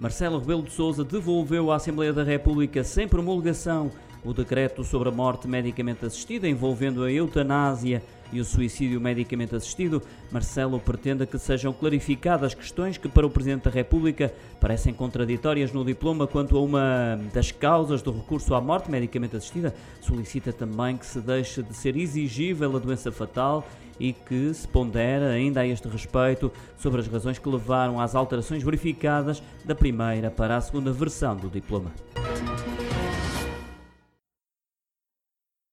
Marcelo Rebelo de Sousa devolveu à Assembleia da República sem promulgação o decreto sobre a morte medicamente assistida envolvendo a eutanásia e o suicídio medicamente assistido, Marcelo pretende que sejam clarificadas questões que, para o Presidente da República, parecem contraditórias no diploma quanto a uma das causas do recurso à morte medicamente assistida. Solicita também que se deixe de ser exigível a doença fatal e que se pondera ainda a este respeito sobre as razões que levaram às alterações verificadas da primeira para a segunda versão do diploma.